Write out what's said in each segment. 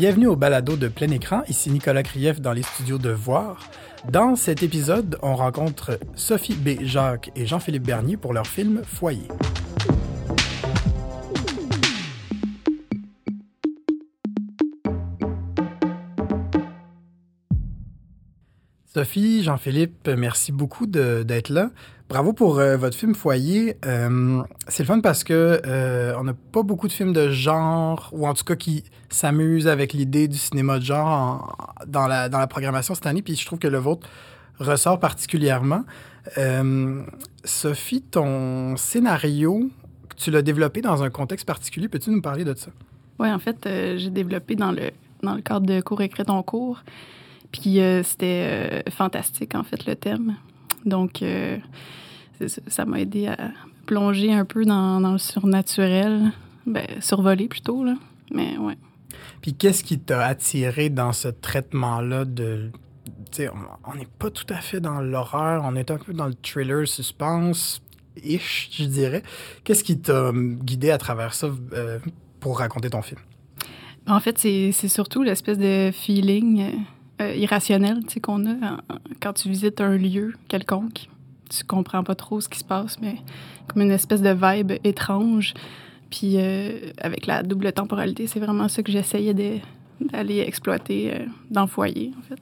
Bienvenue au balado de plein écran. Ici Nicolas Krief dans les studios de Voir. Dans cet épisode, on rencontre Sophie B. Jacques et Jean-Philippe Bernier pour leur film Foyer. Sophie, Jean-Philippe, merci beaucoup d'être là. Bravo pour euh, votre film Foyer. Euh, c'est le fun parce que euh, on n'a pas beaucoup de films de genre, ou en tout cas qui s'amusent avec l'idée du cinéma de genre dans, la, programmation cette année. Puis je trouve que le vôtre ressort particulièrement. Sophie, ton scénario, tu l'as développé dans un contexte particulier. Peux-tu nous parler de ça? Oui, en fait, j'ai développé dans le, cadre de cours écrit ton cours. Puis c'était fantastique, en fait, le thème. Donc, euh, ça m'a aidé à plonger un peu dans, le surnaturel. Ben, survoler plutôt, là. Mais ouais. Puis qu'est-ce qui t'a attiré dans ce traitement-là de. sais, on n'est pas tout à fait dans l'horreur, on est un peu dans le thriller suspense, ish, je dirais. Qu'est-ce qui t'a guidé à travers ça pour raconter ton film? En fait, c'est surtout l'espèce de feeling euh, irrationnel qu'on a quand tu visites un lieu quelconque. Tu comprends pas trop ce qui se passe, mais comme une espèce de vibe étrange. Puis euh, avec la double temporalité, c'est vraiment ça que j'essayais d'aller exploiter euh, dans le foyer, en fait.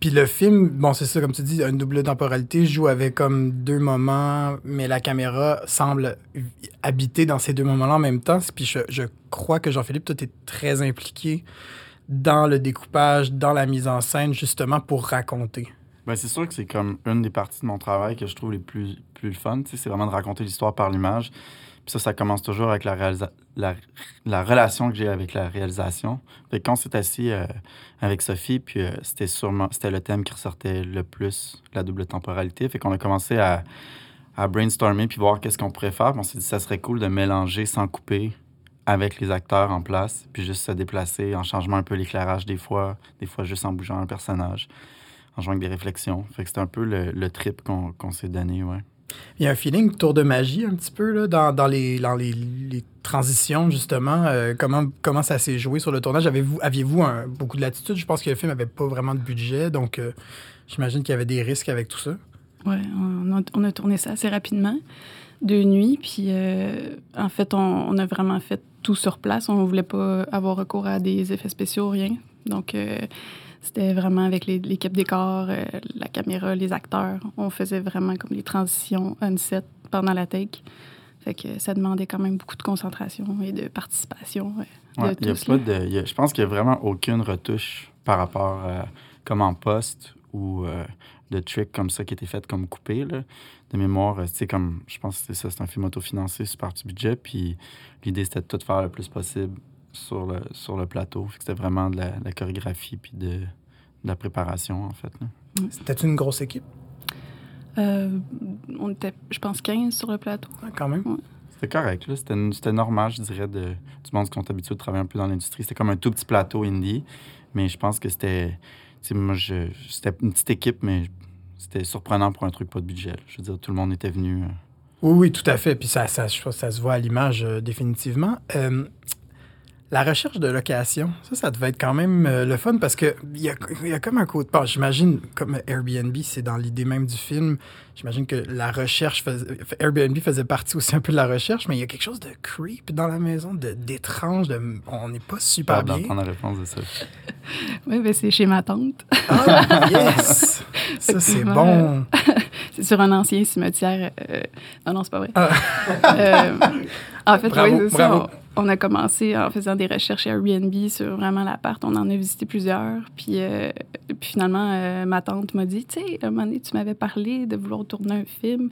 Puis le film, bon, c'est ça, comme tu dis, une double temporalité, joue avec comme deux moments, mais la caméra semble habiter dans ces deux moments-là en même temps. Puis je, je crois que Jean-Philippe, toi, es très impliqué dans le découpage, dans la mise en scène, justement pour raconter? Ben, c'est sûr que c'est comme une des parties de mon travail que je trouve les plus, plus fun. C'est vraiment de raconter l'histoire par l'image. Puis ça, ça commence toujours avec la, la, la relation que j'ai avec la réalisation. Fait quand on s'est assis euh, avec Sophie, puis euh, c'était sûrement c'était le thème qui ressortait le plus, la double temporalité. Fait qu'on a commencé à, brainstormer puis voir qu'est-ce qu'on pourrait faire. on s'est dit ça serait cool de mélanger sans couper avec les acteurs en place, puis juste se déplacer en changeant un peu l'éclairage des fois, des fois juste en bougeant un personnage, en jouant avec des réflexions. Fait que c'est un peu le, trip qu'on s'est donné, ouais. Il y a un feeling tour de magie un petit peu là, dans, dans, les, dans les, les, transitions, justement. Euh, comment, comment ça s'est joué sur le tournage? Aviez-vous aviez -vous beaucoup de latitude? Je pense que le film n'avait pas vraiment de budget, donc euh, j'imagine qu'il y avait des risques avec tout ça. Oui, on, on a, tourné ça assez rapidement, deux nuits. Puis euh, en fait, on, on, a vraiment fait tout sur place. On ne voulait pas avoir recours à des effets spéciaux, rien. Donc, euh, c'était vraiment avec l'équipe décor, euh, la caméra, les acteurs. On faisait vraiment comme les transitions on-set pendant la take. Fait que ça demandait quand même beaucoup de concentration et de participation. Euh, ouais, y a pas de, je pense qu'il n'y a vraiment aucune retouche par rapport à comme en poste ou de trick comme ça qui était fait comme coupé. Là de mémoire, euh, tu comme, je pense que c'est ça, c'est un film autofinancé sur partie budget, puis l'idée, c'était de tout faire le plus possible sur le, sur le plateau. C'était vraiment de la, chorégraphie puis de, la préparation, en fait. Mm. C'était une grosse équipe? Euh, on était, je pense, 15 sur le plateau. Ah, quand même. C'était correct, là. C'était normal, je dirais, de, du monde qui sont habitués de travailler un peu dans l'industrie. C'était comme un tout petit plateau indie, mais je pense que c'était... Moi, c'était une petite équipe, mais c'était surprenant pour un truc pas de budget. Je veux dire, tout le monde était venu. Euh. Oui, oui, tout à fait. Puis ça, ça, ça se voit à l'image euh, définitivement. Euh, la recherche de location, ça, ça devait être quand même le fun parce qu'il y a, y a comme un côté. Bon, j'imagine, comme Airbnb, c'est dans l'idée même du film. J'imagine que la recherche. Airbnb faisait partie aussi un peu de la recherche, mais il y a quelque chose de creep dans la maison, d'étrange. De, on n'est pas super bien. la réponse de ça. oui, mais c'est chez ma tante. Ah, yes! ça, c'est bon. c'est sur un ancien cimetière. Euh, non, non, c'est pas vrai. Ah. Euh, en fait, oui, c'est ça. On, a commencé en faisant des recherches Airbnb sur vraiment l'appart. On en a visité plusieurs. Puis, euh, puis finalement, ma tante m'a dit, tu sais, un moment donné, tu m'avais parlé de vouloir tourner un film,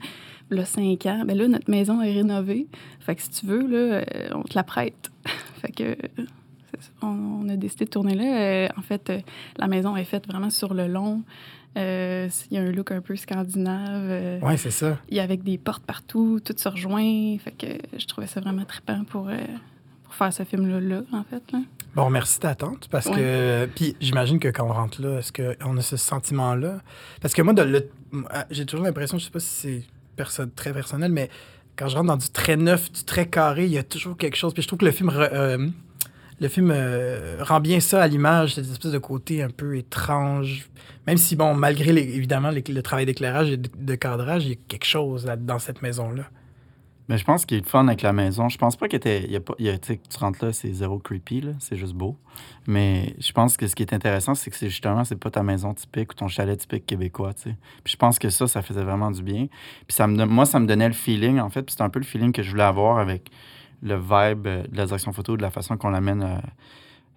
là, cinq ans. Ben là, notre maison est rénovée. Fait que si tu veux, là, on te la prête. fait que on, a décidé de tourner là. en fait, la maison est faite vraiment sur le long. Euh, il y a un look un peu scandinave. Euh, oui, c'est ça. Il y a avec des portes partout, tout se rejoint. Fait que je trouvais ça vraiment trippant pour, euh, pour faire ce film-là, en fait. Bon, merci d'attendre parce que. Puis j'imagine que quand on rentre là, est-ce qu'on a ce sentiment-là? Parce que moi, j'ai toujours l'impression, je sais pas si c'est très personnel, mais quand je rentre dans du très neuf, du très carré, il y a toujours quelque chose. Puis je trouve que le film le film euh, rend bien ça à l'image, cette espèce de côté un peu étrange. Même si, bon, malgré évidemment le travail d'éclairage et de, cadrage, il y a quelque chose dans cette maison-là. Mais je pense qu'il est fun avec la maison. Je pense pas qu'il pas, tu rentres là, c'est zéro creepy, c'est juste beau. Mais je pense que ce qui est intéressant, c'est que c'est justement, c'est pas ta maison typique ou ton chalet typique québécois, tu sais. Puis je pense que ça, ça faisait vraiment du bien. Puis ça me, moi, ça me donnait le feeling, en fait. Puis c'était un peu le feeling que je voulais avoir avec le vibe de la direction photo, de la façon qu'on l'amène à,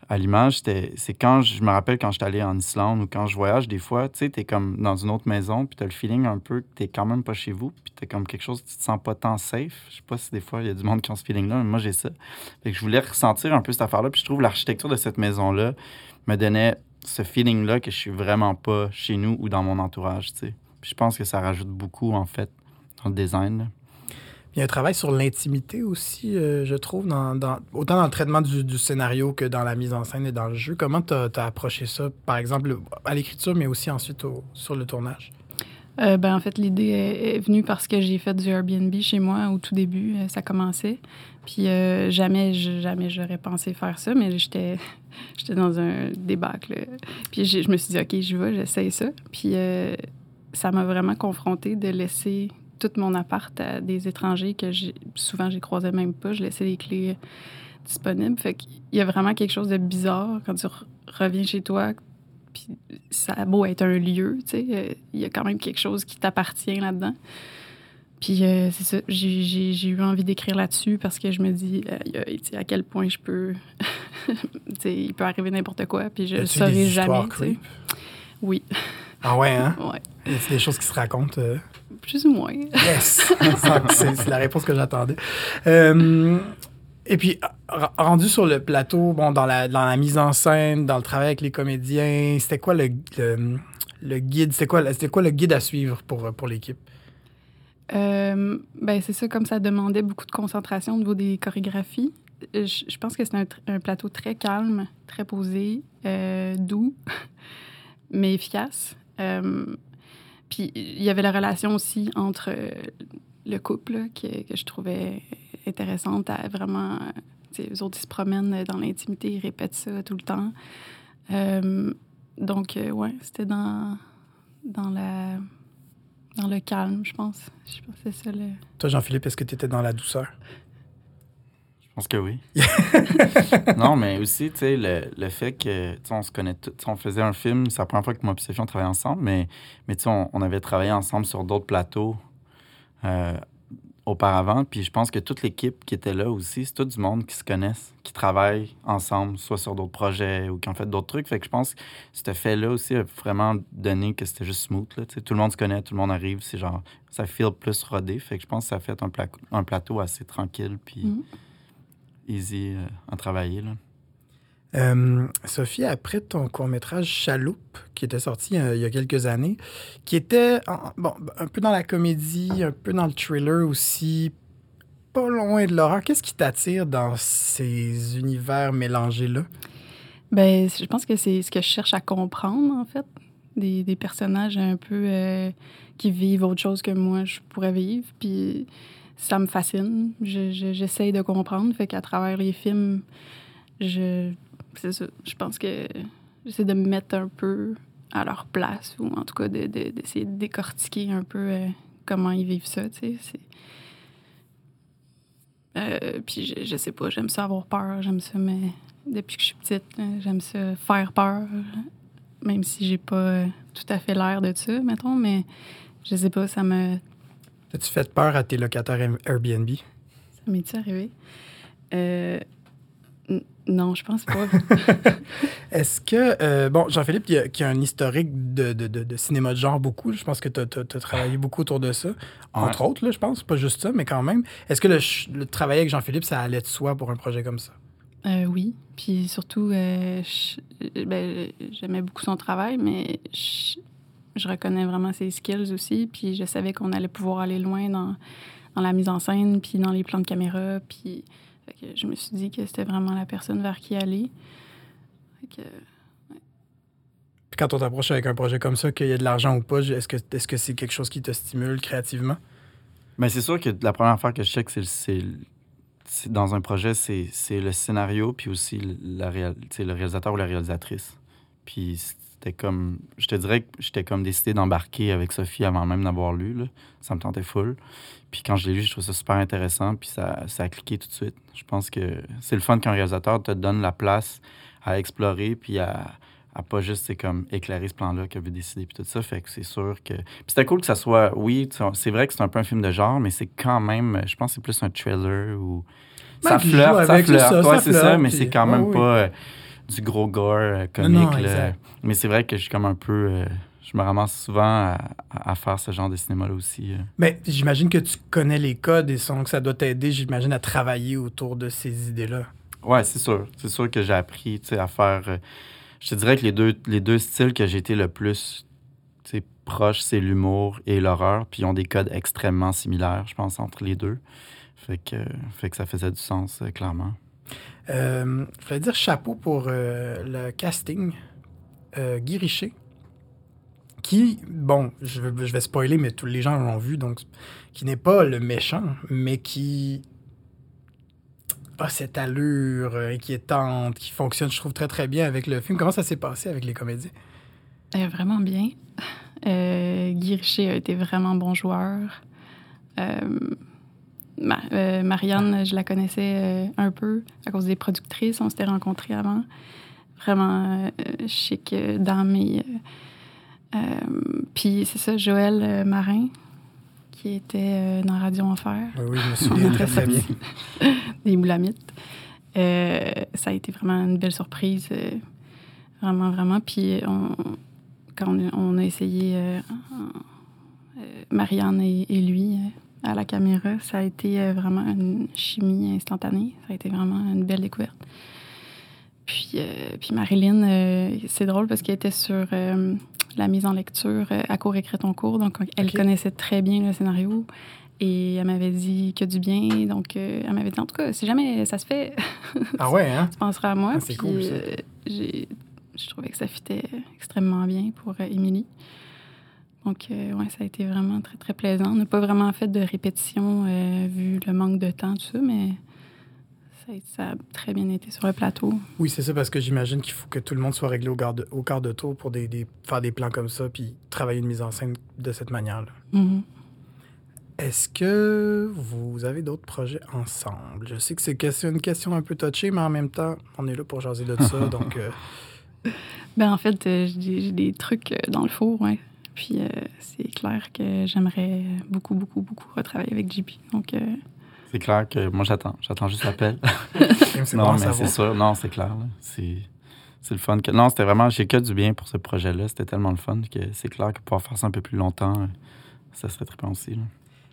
à l'image. C'est quand je me rappelle quand je suis allé en Islande ou quand je voyage, des fois, tu sais, t'es comme dans une autre maison, puis t'as le feeling un peu que t'es quand même pas chez vous, puis t'es comme quelque chose, tu te sens pas tant safe. Je sais pas si des fois il y a du monde qui ont ce feeling-là, mais moi j'ai ça. Fait que je voulais ressentir un peu cette affaire-là, puis je trouve l'architecture de cette maison-là me donnait ce feeling-là que je suis vraiment pas chez nous ou dans mon entourage, tu sais. Je pense que ça rajoute beaucoup, en fait, dans le design. Il y a un travail sur l'intimité aussi, euh, je trouve, dans, autant dans le traitement du, scénario que dans la mise en scène et dans le jeu. Comment tu as, approché ça, par exemple, à l'écriture, mais aussi ensuite sur le tournage? Euh, ben, en fait, l'idée est, venue parce que j'ai fait du Airbnb chez moi au tout début. Euh, ça commençait. Puis jamais, jamais j'aurais pensé faire ça, mais j'étais, j'étais dans un débâcle. Puis je me suis dit, OK, j'y vais, j'essaye ça. Puis ça m'a vraiment confronté de laisser tout mon appart à des étrangers que souvent j'ai croisé même pas. Je laissais les clés disponibles. Fait qu'il y a vraiment quelque chose de bizarre quand tu reviens chez toi. Puis ça a beau être un lieu, tu sais, euh, il y a quand même quelque chose qui t'appartient là-dedans. Puis euh, c'est ça, j'ai eu envie d'écrire là-dessus parce que je me dis euh, à quel point je peux. il peut arriver n'importe quoi, puis je ne saurais jamais. Oui. Ah ouais, hein? ouais. C'est des choses qui se racontent. Plus ou moins. Yes! c'est la réponse que j'attendais. Euh, et puis, rendu sur le plateau, bon, dans la, dans la mise en scène, dans le travail avec les comédiens, c'était quoi le, le, guide? C'était quoi, quoi le guide à suivre pour, pour l'équipe? Euh, ben c'est ça, comme ça demandait beaucoup de concentration au niveau des chorégraphies. Je, pense que c'est un, plateau très calme, très posé, euh, doux, mais efficace. Euh, puis il y avait la relation aussi entre euh, le couple que, je trouvais intéressante à vraiment. Les autres, ils se promènent dans l'intimité, ils répètent ça tout le temps. Euh, donc, euh, ouais, c'était dans, dans, la, dans le calme, je pense. Je pense ça le. Toi, Jean-Philippe, est-ce que tu étais dans la douceur? Je pense que oui. non, mais aussi, tu sais, le, le, fait que, tu sais, on se connaît tous. On faisait un film, c'est la première fois que moi et Sophie, on travaillait ensemble, mais, mais tu sais, on, avait travaillé ensemble sur d'autres plateaux euh, auparavant. Puis je pense que toute l'équipe qui était là aussi, c'est tout du monde qui se connaissent, qui travaille ensemble, soit sur d'autres projets ou qui ont fait d'autres trucs. Fait que je pense que ce fait-là aussi a vraiment donné que c'était juste smooth. Là, tout le monde se connaît, tout le monde arrive. C'est genre, ça feel plus rodé. Fait que je pense que ça fait un, un plateau assez tranquille. Puis. Mm easy euh, à travailler. Là. Euh, Sophie, après ton court-métrage Chaloupe, qui était sorti euh, il y a quelques années, qui était bon, un peu dans la comédie, un peu dans le thriller aussi, pas loin de l'horreur, qu'est-ce qui t'attire dans ces univers mélangés-là? Ben, je pense que c'est ce que je cherche à comprendre, en fait. Des, des personnages un peu qui vivent autre chose que moi, je pourrais vivre. Puis ça me fascine. J'essaye de comprendre. Fait qu'à travers les films, je, je pense que j'essaie de me mettre un peu à leur place ou en tout cas d'essayer de, décortiquer un peu euh, comment ils vivent ça, tu sais. Euh, puis je, je, sais pas, j'aime ça avoir peur, j'aime ça, mais depuis que je suis petite, euh, j'aime ça faire peur, même si j'ai pas tout à fait l'air de ça, mettons, mais je sais pas, ça me As-tu fait peur à tes locataires Airbnb? Ça m'est arrivé? Euh, non, je pense pas. Est-ce que, euh, bon, Jean-Philippe, qui a, un historique de, de, de, cinéma de genre beaucoup, je pense que tu as, travaillé beaucoup autour de ça, entre autres, là, je pense, pas juste ça, mais quand même. Est-ce que le, travail avec Jean-Philippe, ça allait de soi pour un projet comme ça? Euh, oui, puis surtout, ben, j'aimais beaucoup son travail, mais je reconnais vraiment ses skills aussi. Puis je savais qu'on allait pouvoir aller loin dans, dans, la mise en scène, puis dans les plans de caméra. Puis je me suis dit que c'était vraiment la personne vers qui aller. Puis quand on t'approche avec un projet comme ça, qu'il y a de l'argent ou pas, est-ce que c'est -ce c'est quelque chose qui te stimule créativement? Mais ben, c'est sûr que la première fois que je check, c'est dans un projet, c'est le scénario, puis aussi la le réalisateur ou la réalisatrice. Puis c'était comme, je te dirais que j'étais comme décidé d'embarquer avec Sophie avant même d'avoir lu. Là. Ça me tentait full. Puis quand je l'ai lu, je trouvais ça super intéressant, puis ça, ça a cliqué tout de suite. Je pense que c'est le fun qu'un réalisateur te donne la place à explorer, puis à, à pas juste c'est comme éclairer ce plan-là qu'il veut décider puis tout ça fait que c'est sûr que puis c'était cool que ça soit oui c'est vrai que c'est un peu un film de genre mais c'est quand même je pense que c'est plus un trailer ou ça flirte ça flirte ouais, c'est ça mais c'est quand même pas du gros gore euh, comique mais c'est vrai que je suis comme un peu euh, je me ramasse souvent à, faire ce genre de cinéma-là aussi. Mais j'imagine que tu connais les codes et que ça doit t'aider, j'imagine, à travailler autour de ces idées-là. Ouais, c'est sûr. C'est sûr que j'ai appris à faire je te dirais que les deux, les deux styles que j'ai été le plus proche, c'est l'humour et l'horreur. Puis ils ont des codes extrêmement similaires, je pense, entre les deux. Fait que, fait que ça faisait du sens, euh, clairement. Euh, je voulais dire chapeau pour euh, le casting. Guy Richer, qui, bon, je, je, vais spoiler, mais tous les gens l'ont vu, donc, qui n'est pas le méchant, mais qui cette allure euh, inquiétante qui fonctionne, je trouve, très, très bien avec le film. Comment ça s'est passé avec les comédiens? Euh, vraiment bien. Euh, Guy Richer a été vraiment bon joueur. Marianne, je la connaissais un peu à cause des productrices. On s'était rencontrés avant. Vraiment chic dame. Puis c'est ça, Joël Marin, qui était euh, dans Radio Enfer. Oui, je me souviens très, bien. Des boulamites. Euh, ça a été vraiment une belle surprise. Euh, vraiment, vraiment. Puis quand on, a essayé Marianne et, lui à la caméra, ça a été vraiment une chimie instantanée. Ça a été vraiment une belle découverte. Puis, puis Marilyn, c'est drôle parce qu'elle était sur la mise en lecture euh, à court écrit ton cours. Donc, elle connaissait très bien le scénario et elle m'avait dit que du bien. Donc, euh, elle m'avait dit, en tout cas, si jamais ça se fait, ah ouais, hein? tu penseras à moi. Ah, c'est cool, ça. Euh, j'ai, je trouvais que ça fitait extrêmement bien pour Émilie. Donc, ouais, ça a été vraiment très, très plaisant. On n'a pas vraiment fait de répétition vu le manque de temps, tout ça, mais ça, a très bien été sur le plateau. Oui, c'est ça, parce que j'imagine qu'il faut que tout le monde soit réglé au, au quart de tour pour des, faire des plans comme ça, puis travailler une mise en scène de cette manière-là. Mm-hmm. Est-ce que vous avez d'autres projets ensemble? Je sais que c'est une question un peu touchée, mais en même temps, on est là pour jaser de ça, donc... Euh, ben, en fait, euh, j'ai des trucs euh, dans le four, ouais. Puis c'est clair que j'aimerais beaucoup, beaucoup, beaucoup retravailler avec JP. Donc, c'est clair que moi, j'attends. J'attends juste l'appel. non, mais c'est sûr. Non, c'est clair. C'est, le fun. Que... Non, c'était vraiment... J'ai que du bien pour ce projet-là. C'était tellement le fun que c'est clair que pouvoir faire ça un peu plus longtemps, ça serait très bien aussi.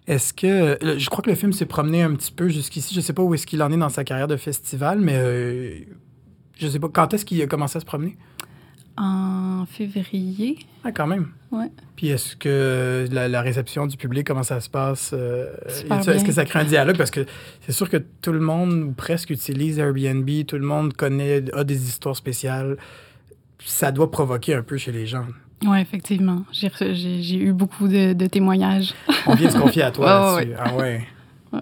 Est-ce que... Je crois que le film s'est promené un petit peu jusqu'ici. Je sais pas où est-ce qu'il en est dans sa carrière de festival, mais... Euh, je sais pas. Quand est-ce qu'il a commencé à se promener? En février. Ah, quand même. Ouais. Puis est-ce que la, réception du public, comment ça se passe? Euh, est-ce que ça crée un dialogue? Parce que c'est sûr que tout le monde, ou presque, utilise Airbnb, tout le monde connaît, a des histoires spéciales. Ça doit provoquer un peu chez les gens. Oui, effectivement. J'ai eu beaucoup de, témoignages. On vient se confier à toi là-dessus. Ah ouais. ouais.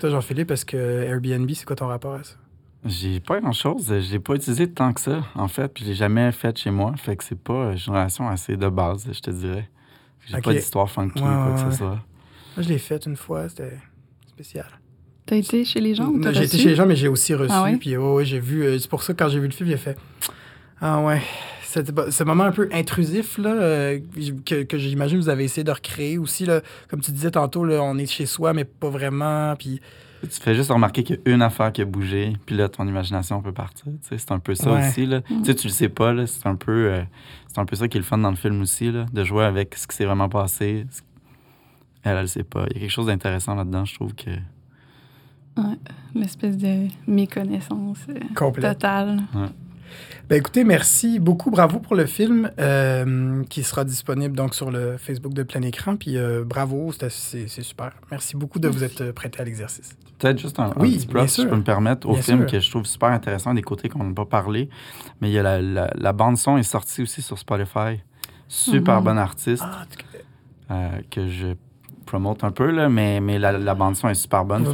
Toi, Jean-Philippe, est-ce que Airbnb, c'est quoi ton rapport à ça? J'ai pas grand-chose. J'ai pas utilisé tant que ça, en fait. Puis je l'ai jamais fait chez moi. Fait que c'est pas une relation assez de base, je te dirais. J'ai pas d'histoire funky ou quoi que ce soit. Moi, je l'ai faite une fois. C'était spécial. T'as été chez les gens ou J'ai été chez les gens, mais j'ai aussi reçu. Ah puis oh, j'ai vu. Euh, c'est pour ça que quand j'ai vu le film, j'ai fait Ah ouais. Ce moment un peu intrusif là, euh, que, que j'imagine vous avez essayé de recréer aussi. Là, comme tu disais tantôt, là, on est chez soi, mais pas vraiment. Puis tu fais juste remarquer qu'il y a une affaire qui a bougé, puis là, ton imagination peut partir. C'est un peu ça aussi. Là. Mm. Tu le sais pas, c'est un, peu, euh, c'est un peu ça qui est le fun dans le film aussi, là, de jouer avec ce qui s'est vraiment passé. Elle, elle le sait pas. Il y a quelque chose d'intéressant là-dedans, je trouve que. Ouais, l'espèce de méconnaissance euh, totale. Ouais. Ben écoutez, merci beaucoup. Bravo pour le film euh, qui sera disponible donc sur le Facebook de Plein Écran. Puis euh, bravo, c'est super. Merci beaucoup de vous être prêté à l'exercice. Peut-être juste un, petit plus, si je peux me permettre, au film que je trouve super intéressant, des côtés qu'on n'a pas parlé. Mais il y a la, bande-son est sortie aussi sur Spotify. Super mhm. bon artiste ah, euh, que je promote un peu, là, mais, mais la, bande-son est super bonne.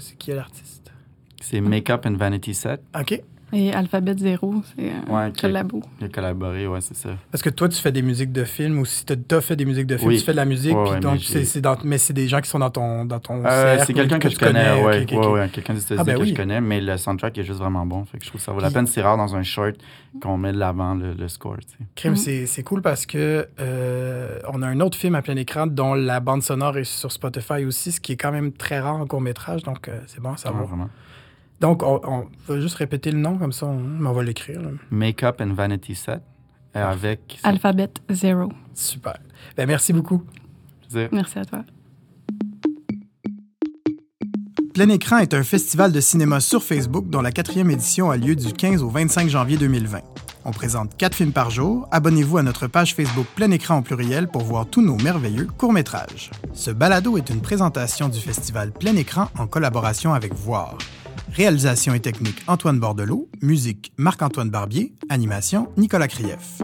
C'est qui est l'artiste? C'est Makeup and Vanity Set. OK. Et Alphabet Zero, c'est un Ouais, a- collabo. Il a collaboré, ouais, c'est ça. Parce que toi, tu fais des musiques de films ou si tu as fait des musiques de films, Oui. tu fais de la musique, Ouais, puis ouais, donc mais c'est, j'ai- c'est dans- mais c'est des gens qui sont dans ton, dans ton Euh, cercle c'est quelqu'un que, tu je connais, ouais, ok, ouais, quelqu'un des États-Unis Ah, ben que oui. je connais, mais le soundtrack est juste vraiment bon. Fait que je trouve que ça vaut la peine. C'est rare dans un short qu'on met de l'avant le, le score. tu sais. Crime, Mhm. c'est, c'est cool parce que euh, on a un autre film à plein écran dont la bande sonore est sur Spotify aussi, ce qui est quand même très rare en court métrage, donc euh, c'est bon à Ouais, savoir. Donc, on, on va juste répéter le nom comme ça, on, mais on va l'écrire. Makeup and Vanity Set euh, avec. Alphabet Zero. Super. Ben, merci beaucoup. Merci à toi. Plein Écran est un festival de cinéma sur Facebook dont la quatrième édition a lieu du 15 au 25 janvier 2020. On présente quatre films par jour. Abonnez-vous à notre page Facebook Plein Écran au pluriel pour voir tous nos merveilleux courts-métrages. Ce balado est une présentation du festival Plein Écran en collaboration avec Voir. Réalisation et technique Antoine Bordelot, musique Marc-Antoine Barbier, animation Nicolas Krief.